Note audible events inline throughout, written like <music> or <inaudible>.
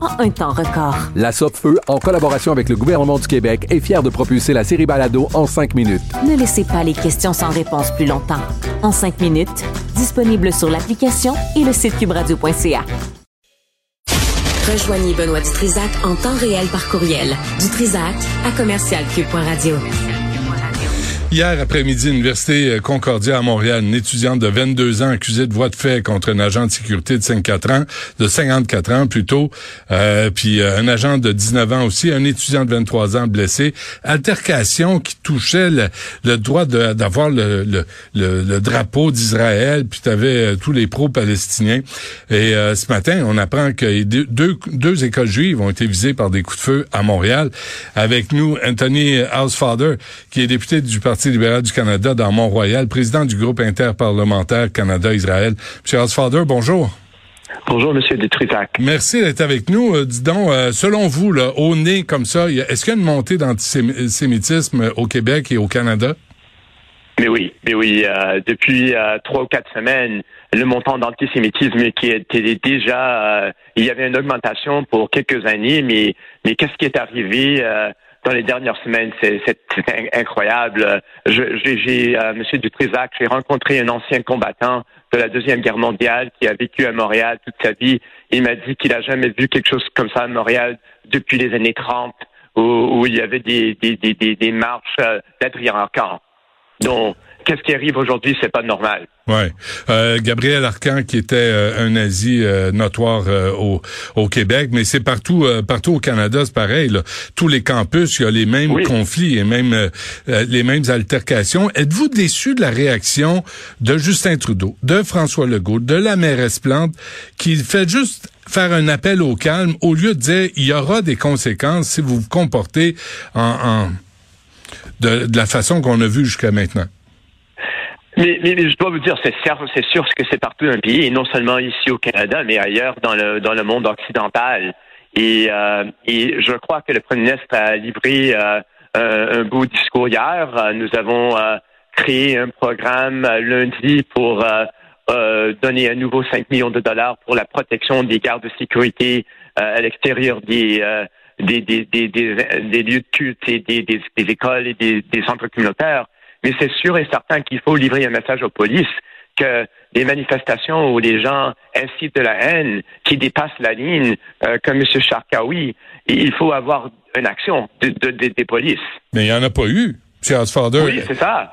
en un temps record. La Feu, en collaboration avec le gouvernement du Québec, est fière de propulser la série Balado en cinq minutes. Ne laissez pas les questions sans réponse plus longtemps. En cinq minutes, disponible sur l'application et le site cubradio.ca. Rejoignez Benoît Dutrisac en temps réel par courriel. Dutrisac à commercialcube.radio. Hier après-midi, l'Université Concordia à Montréal, une étudiante de 22 ans accusée de voie de fait contre un agent de sécurité de 54 ans, de 54 ans plutôt, euh, puis euh, un agent de 19 ans aussi, un étudiant de 23 ans blessé. Altercation qui touchait le, droit d'avoir le, le, le, drapeau d'Israël, puis tu avais euh, tous les pro-palestiniens. Et ce matin, on apprend que deux, deux écoles juives ont été visées par des coups de feu à Montréal. Avec nous, Anthony Housefather, qui est député du Parti Parti libéral du Canada dans Mont-Royal, président du groupe interparlementaire Canada-Israël. Monsieur Osfader, bonjour. Bonjour, Monsieur Detrisac. Merci d'être avec nous. Euh, dis donc, euh, selon vous, là, au nez comme ça, est-ce qu'il y a une montée d'antisémitisme au Québec et au Canada? Mais oui, mais oui. Euh, depuis trois ou quatre semaines, le montant d'antisémitisme qui était déjà, il y avait une augmentation pour quelques années, mais mais qu'est-ce qui est arrivé dans les dernières semaines. C'est <laughs> incroyable. J'ai, euh, Monsieur Dutrisac, j'ai rencontré un ancien combattant de la Deuxième Guerre mondiale qui a vécu à Montréal toute sa vie. Il m'a dit qu'il a jamais vu quelque chose comme ça à Montréal depuis les années 30, où, où il y avait des, des, des, des marches euh, d'Adrien Donc, qu'est-ce qui arrive aujourd'hui, c'est pas normal. Ouais, euh, Gabriel Arcan qui était euh, un nazi euh, notoire au, au Québec, mais c'est partout partout au Canada, c'est pareil. Là. Tous les campus, il y a les mêmes conflits et même les mêmes altercations. Êtes-vous déçu de la réaction de Justin Trudeau, de François Legault, de la mairesse Plante, qui fait juste faire un appel au calme au lieu de dire il y aura des conséquences si vous vous comportez en, en de, de la façon qu'on a vu jusqu'à maintenant? Mais, mais, je dois vous dire, c'est sûr, c'est sûr que c'est partout un pays, et non seulement ici au Canada, mais ailleurs dans le dans le monde occidental. Et, euh, et je crois que le Premier ministre a livré euh, un, beau discours hier. Nous avons euh, créé un programme lundi pour donner à nouveau 5 millions de dollars pour la protection des gardes de sécurité à l'extérieur des des, des, des, lieux de culte et des, écoles et des centres communautaires. Mais c'est sûr et certain qu'il faut livrer un message aux polices que des manifestations où les gens incitent de la haine qui dépassent la ligne, euh, comme M. Charkaoui, il faut avoir une action de, des polices. Mais il n'y en a pas eu, M. Asfander. Oui, c'est ça.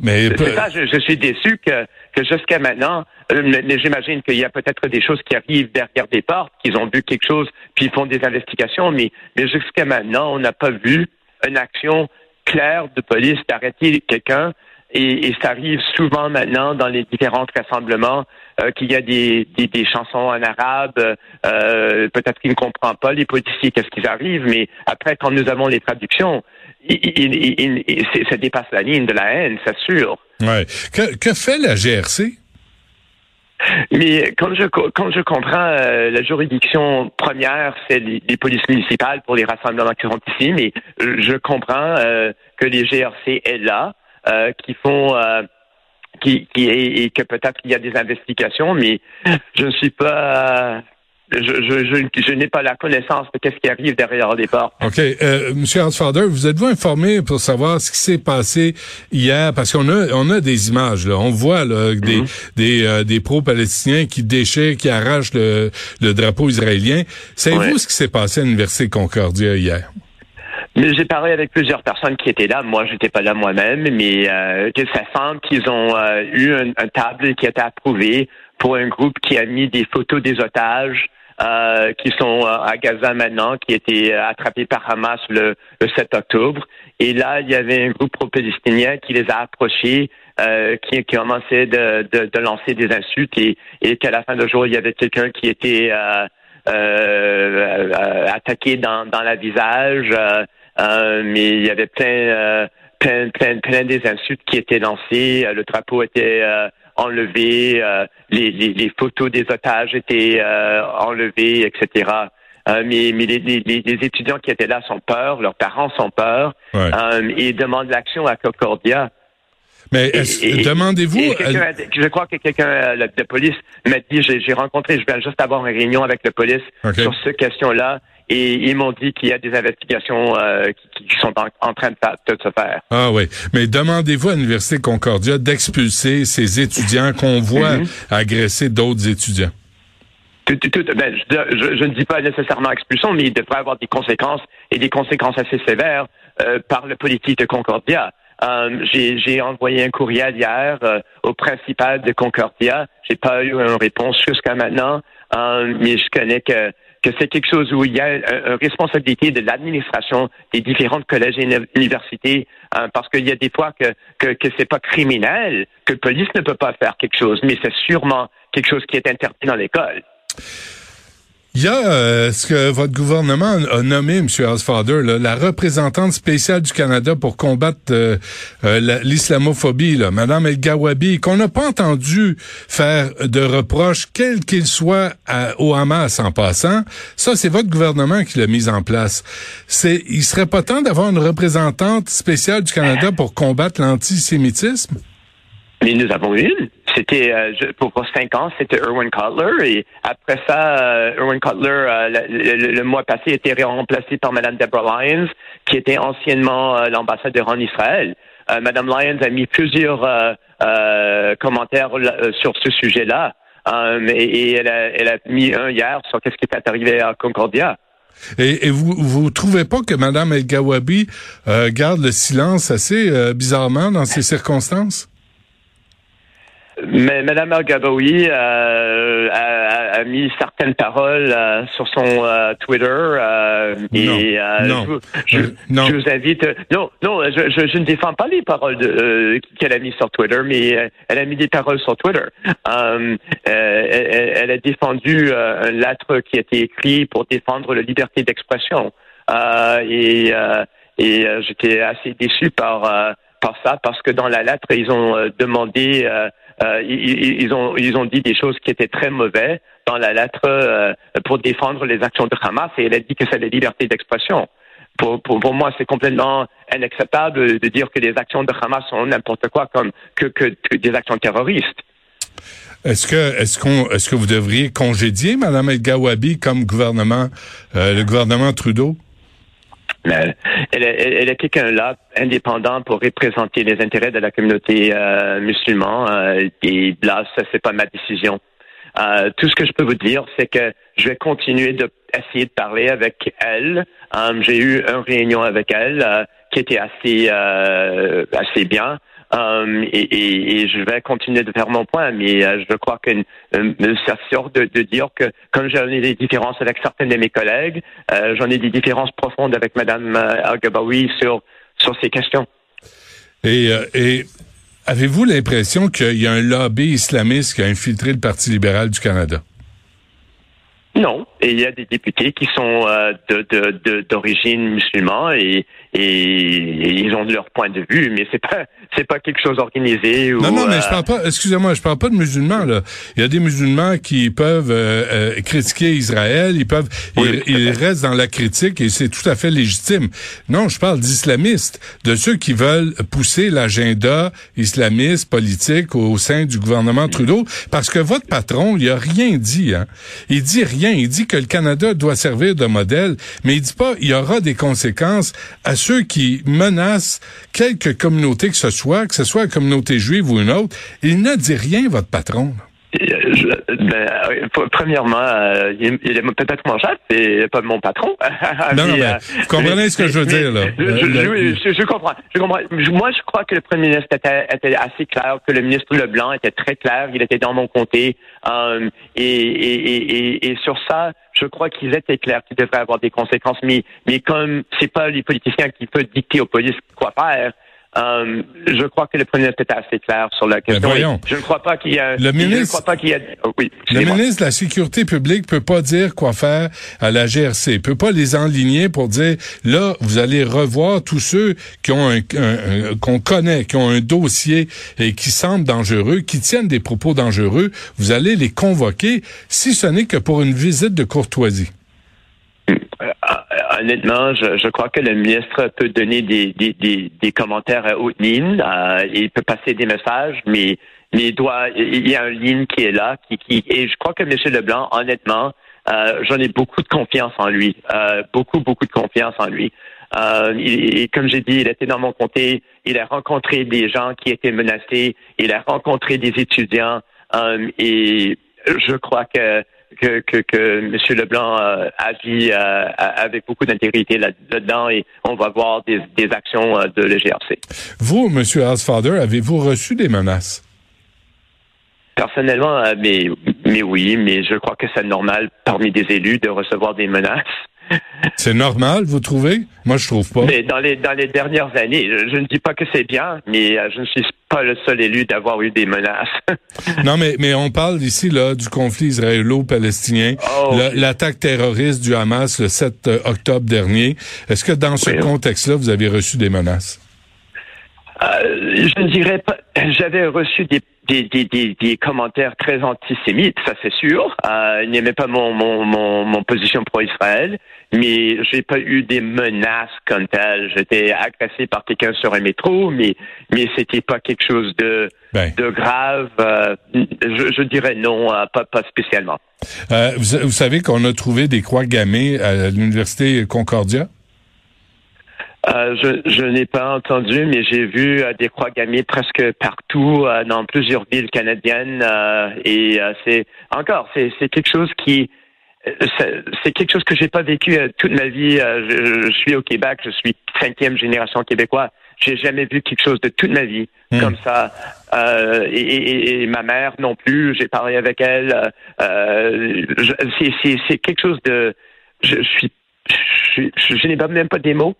Mais c'est ça, je, suis déçu que, que jusqu'à maintenant, euh, j'imagine qu'il y a peut-être des choses qui arrivent derrière des portes, qu'ils ont vu quelque chose, puis ils font des investigations, mais, mais jusqu'à maintenant, on n'a pas vu une action clair de police d'arrêter quelqu'un. Et, ça arrive souvent maintenant dans les différents rassemblements euh, qu'il y a des, des, chansons en arabe, euh, peut-être qu'ils ne comprennent pas les policiers qu'est-ce qu'ils arrivent, mais après quand nous avons les traductions, ça dépasse la ligne de la haine, c'est sûr. Ouais. Que fait la GRC? Mais comme je, quand je comprends, euh, la juridiction première, c'est les, polices municipales pour les rassemblements qui sont ici, mais je comprends euh, que les GRC est là, euh, qui font, qui, qui et, que peut-être il y a des investigations, mais je ne suis pas je, je, je, je n'ai pas la connaissance de qu'est-ce qui arrive derrière les portes. OK. Euh, Monsieur Hansfader, vous êtes-vous informé pour savoir ce qui s'est passé hier? Parce qu'on a, on a des images, là. On voit là, des, Mhm. des, euh, des pro-palestiniens qui déchirent, qui arrachent le, le drapeau israélien. Savez-vous Ouais. ce qui s'est passé à l'Université Concordia hier? Mais j'ai parlé avec plusieurs personnes qui étaient là. Moi, j'étais pas là moi-même, mais euh, que ça semble qu'ils ont euh, eu un, un table qui a été approuvé pour un groupe qui a mis des photos des otages euh, qui sont euh, à Gaza maintenant, qui étaient euh, attrapés par Hamas le, le 7 octobre. Et là, il y avait un groupe pro-palestinien qui les a approchés, euh, qui, qui commençait de, de, de lancer des insultes et, et qu'à la fin du jour, il y avait quelqu'un qui était euh, euh, attaqué dans, dans la visage, mais il y avait plein, plein, plein, plein des insultes qui étaient lancées. Le drapeau était euh, enlevé, euh, les, les, les photos des otages étaient euh, enlevées, etc. Euh, mais mais les, les, les étudiants qui étaient là sont peur, leurs parents sont peur Ouais. euh, et demandent l'action à Concordia. Mais demandez-vous... je crois que quelqu'un le- de police m'a dit, j'ai rencontré, je viens juste avoir une réunion avec la police sur cette question-là, et ils m'ont dit qu'il y a des investigations euh, qui, qui sont en, en train de, se faire. Ah oui, mais demandez-vous à l'Université Concordia d'expulser ces étudiants qu'on <laughs> voit Mhm. agresser d'autres étudiants. Tout, tout, tout- ben, je, je- je ne dis pas nécessairement expulsion, mais il devrait avoir des conséquences et des conséquences assez sévères euh, par le politique de Concordia. Euh, j'ai j'ai envoyé un courriel hier euh, au principal de Concordia. J'ai pas eu une réponse jusqu'à maintenant, euh, mais je connais que que c'est quelque chose où il y a une, responsabilité de l'administration des différentes collèges et uni- universités, euh, parce qu'il y a des fois que que, que c'est pas criminel, que la police ne peut pas faire quelque chose, mais c'est sûrement quelque chose qui est interdit dans l'école. Il y a euh, ce que votre gouvernement a nommé, M. Là, la représentante spéciale du Canada pour combattre euh, euh, la- l'islamophobie, Mme El Gawabi, qu'on n'a pas entendu faire de reproches, quels qu'ils soient, à- au Hamas en passant. Ça, c'est votre gouvernement qui l'a mise en place. Il serait pas temps d'avoir une représentante spéciale du Canada pour combattre l'antisémitisme? Mais nous avons une. C'était euh, pour, pour cinq ans, c'était Erwin Cutler. Et après ça, euh, Erwin Cutler, euh, le, le- le mois passé, était remplacé par Mme Deborah Lyons, qui était anciennement euh, l'ambassadeur en Israël. Euh, Mme Lyons a mis plusieurs euh, commentaires sur ce sujet-là. Et et elle, a, elle a mis un hier sur qu'est-ce qui est arrivé à Concordia. Et, et vous vous trouvez pas que Mme El Gawabi garde le silence assez bizarrement dans ces circonstances? Mais Mme Al-Gabaoui euh, a, a- mis certaines paroles euh, sur son euh, Twitter euh, et euh, non. je, je- Euh, non. je vous invite. non, non, je, je, ne défends pas les paroles de, euh, qu'elle a mis sur Twitter, mais elle a mis des paroles sur Twitter. Elle, elle a défendu euh, une lettre qui a été écrite pour défendre la liberté d'expression. Euh, et euh, et euh, j'étais assez déçu par euh, par ça parce que dans la lettre ils ont euh, demandé euh, ils, ont ils ont dit des choses qui étaient très mauvaises dans la lettre euh, pour défendre les actions de Hamas et elle a dit que c'est la liberté d'expression. Pour, pour, moi, c'est complètement inacceptable de dire que les actions de Hamas sont n'importe quoi comme que, que, que des actions terroristes. Est-ce que est-ce qu'on est-ce que vous devriez congédier Mme El Gawabi comme gouvernement euh, le gouvernement Trudeau? Mais elle est, elle est quelqu'un là, indépendant pour représenter les intérêts de la communauté euh, musulmane. euh, et là, ça, c'est pas ma décision. Euh, tout ce que je peux vous dire, c'est que je vais continuer de essayer de parler avec elle. Euh, J'ai eu une réunion avec elle euh, qui était assez euh, assez bien. Euh, et, et, et je vais continuer de faire mon point, mais euh, je crois que euh, ça sort de, de dire que comme j'en ai des différences avec certains de mes collègues, j'en ai des différences profondes avec Madame Al-Gabawi sur sur ces questions. Et, et avez-vous l'impression qu'il y a un lobby islamiste qui a infiltré le Parti libéral du Canada? Non, et il y a des députés qui sont euh, de de- de- d'origine musulmane et, et, et ils ont leur point de vue, mais c'est pas c'est pas quelque chose organisé ou Non, non, mais euh, je parle pas. Excusez-moi, je parle pas de musulmans là. Il y a des musulmans qui peuvent euh, euh, critiquer Israël. Ils peuvent, Oui, ils, ils restent dans la critique et c'est tout à fait légitime. Non, je parle d'islamistes, de ceux qui veulent pousser l'agenda islamiste politique au sein du gouvernement Trudeau, parce que votre patron, il a rien dit. Hein. Il dit rien. Il dit que le Canada doit servir de modèle, mais il dit pas il y aura des conséquences à ceux qui menacent quelque communauté que ce soit, que ce soit la communauté juive ou une autre. Il ne dit rien, votre patron. Je, ben, euh, premièrement, euh, il, il, est peut-être mon chef, mais pas mon patron. <laughs> non, mais, non, mais euh, vous comprenez ce que je veux dire, là. Je, je, je, comprends, je comprends. Moi, je crois que le premier ministre était, était, assez clair, que le ministre Leblanc était très clair, il était dans mon comté. Um, et, et, et, et, sur ça, je crois qu'ils étaient clairs qu'il devrait avoir des conséquences. Mais, mais comme c'est pas les politiciens qui peuvent dicter aux polices quoi faire, euh, je crois que le premier ministre était assez clair sur la question. voyons. Je ne crois pas qu'il y a. Le ministre, je ne crois pas qu'il y a. Oh, oui, le ministre de la Sécurité publique peut pas dire quoi faire à la GRC. Il peut pas les enligner pour dire là vous allez revoir tous ceux qui ont un, un, qu'on connaît, qui ont un dossier et qui semblent dangereux, qui tiennent des propos dangereux. Vous allez les convoquer si ce n'est que pour une visite de courtoisie. Honnêtement, je, crois que le ministre peut donner des, commentaires à haute ligne. Euh, il peut passer des messages, mais, il doit, il y a une ligne qui est là. Qui, et je crois que M. Leblanc, honnêtement, euh, j'en ai beaucoup de confiance en lui. Euh, beaucoup, beaucoup de confiance en lui. Et, comme j'ai dit, il était dans mon comté. Il a rencontré des gens qui étaient menacés. Il a rencontré des étudiants. Et je crois que que, que, que M. Leblanc euh, agit euh, avec beaucoup d'intégrité là-dedans et on va voir des, des actions euh, de l'EGRC. Vous, M. Housefather, avez-vous reçu des menaces? Personnellement, mais, mais oui, mais je crois que c'est normal parmi des élus de recevoir des menaces. <laughs> C'est normal, vous trouvez? Moi, je trouve pas. Mais dans les dans les dernières années, je, ne dis pas que c'est bien, mais je ne suis pas le seul élu d'avoir eu des menaces. <laughs> non, mais mais on parle ici là du conflit israélo-palestinien, oh, l'attaque terroriste du Hamas le 7 euh, octobre dernier. Est-ce que dans ce Oui. contexte-là, vous avez reçu des menaces? Euh, je ne dirais pas. J'avais reçu des, des, des, des, des commentaires très antisémites, ça c'est sûr. Euh, il n'aimait pas mon, mon, mon, mon position pro-Israël, mais j'ai pas eu des menaces comme telles. J'étais agressé par quelqu'un sur un métro, mais mais c'était pas quelque chose de Ben. de grave. Euh, je, je dirais non, euh, pas pas spécialement. Euh, vous, vous savez qu'on a trouvé des croix gammées à l'université Concordia? Euh, je, je n'ai pas entendu, mais j'ai vu euh, des croix gammées presque partout euh, dans plusieurs villes canadiennes. euh, et euh, c'est encore, c'est, c'est quelque chose qui, c'est, c'est quelque chose que j'ai pas vécu toute ma vie. Euh, je, je suis au Québec, je suis cinquième génération québécois. J'ai jamais vu quelque chose de toute ma vie Hmm. comme ça. Euh, et, et- et ma mère non plus. J'ai parlé avec elle. Je- c'est, c'est, c'est quelque chose de. Je, je suis. Je, je, je n'ai pas- même pas des mots.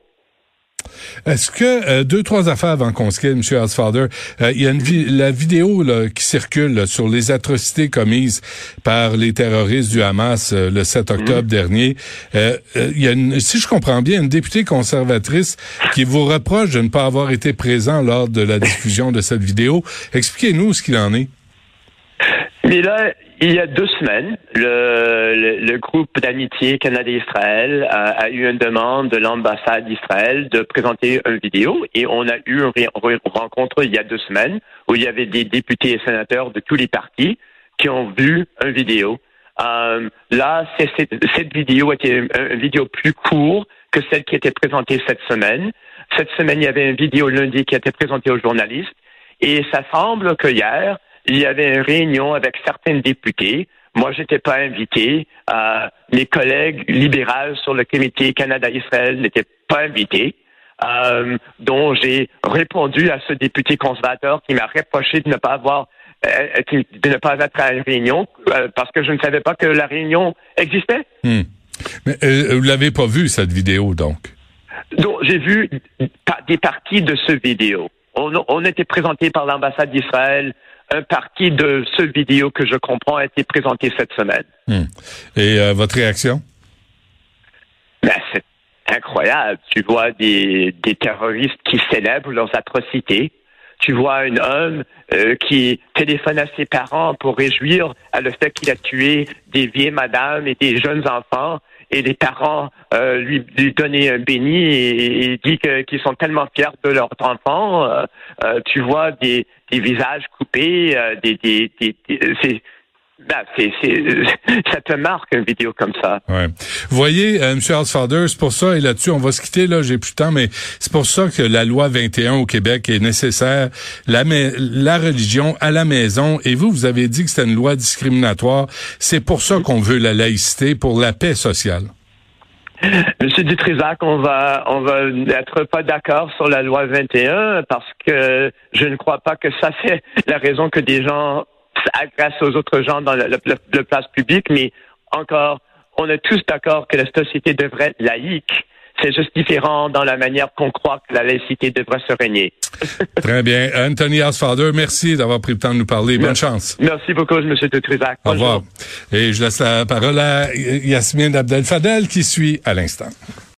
Est-ce que euh, deux trois affaires avant qu'on se quitte, M. Housefather, euh, il y a une vi- la vidéo là, qui circule là, sur les atrocités commises par les terroristes du Hamas euh, le 7 octobre dernier. Euh, euh, il y a une, si je comprends bien, une députée conservatrice qui vous reproche de ne pas avoir été présent lors de la diffusion de cette vidéo. Expliquez-nous ce qu'il en est. Mais là, il y a deux semaines, le, le, le groupe d'amitié Canada-Israël a, a eu une demande de l'ambassade d'Israël de présenter une vidéo et on a eu une rencontre il y a deux semaines où il y avait des députés et sénateurs de tous les partis qui ont vu une vidéo. Euh, là, c'est- c'est- cette vidéo était une, une vidéo plus courte que celle qui était présentée cette semaine. Cette semaine, il y avait une vidéo lundi qui a été présentée aux journalistes et ça semble que hier, il y avait une réunion avec certains députés. Moi, j'étais pas invité. Euh, mes collègues libéraux sur le comité Canada-Israël n'étaient pas invités. Euh, dont j'ai répondu à ce député conservateur qui m'a reproché de ne pas avoir euh, de ne pas être à une réunion euh, parce que je ne savais pas que la réunion existait. Hmm. Mais vous l'avez pas vu cette vidéo donc? Donc, j'ai vu des parties de ce vidéo. On, on était présenté par l'ambassade d'Israël. Un parti de ce vidéo que je comprends a été présenté cette semaine. Hmm. Et euh, votre réaction? Ben, c'est incroyable. Tu vois des, des terroristes qui célèbrent leurs atrocités. Tu vois un homme euh, qui téléphone à ses parents pour réjouir à le fait qu'il a tué des vieilles madames et des jeunes enfants. Et les parents euh, lui, lui donner un béni et, et qu'ils sont tellement fiers de leur enfant. Euh, euh, tu vois des, visages coupés, des- Ben, c'est, <laughs> ça te marque une vidéo comme ça. Ouais. Vous voyez, euh, M. Housefather, c'est pour ça, et là-dessus, on va se quitter, là, j'ai plus de temps, mais c'est pour ça que la loi 21 au Québec est nécessaire. La, la religion à la maison, et vous, vous avez dit que c'était une loi discriminatoire. C'est pour ça qu'on veut la laïcité, pour la paix sociale. Monsieur Dutrisac, on va on va être pas d'accord sur la loi 21 parce que je ne crois pas que ça c'est la raison que des gens agressent aux autres gens dans le, place publique, mais encore, on est tous d'accord que la société devrait être laïque. C'est juste différent dans la manière qu'on croit que la laïcité devrait se régner. <laughs> Très bien. Anthony Asfader, merci d'avoir pris le temps de nous parler. Bonne chance. Merci beaucoup, M. Dutrisac. Au revoir. Et je laisse la parole à Yasmine Abdel-Fadel qui suit à l'instant.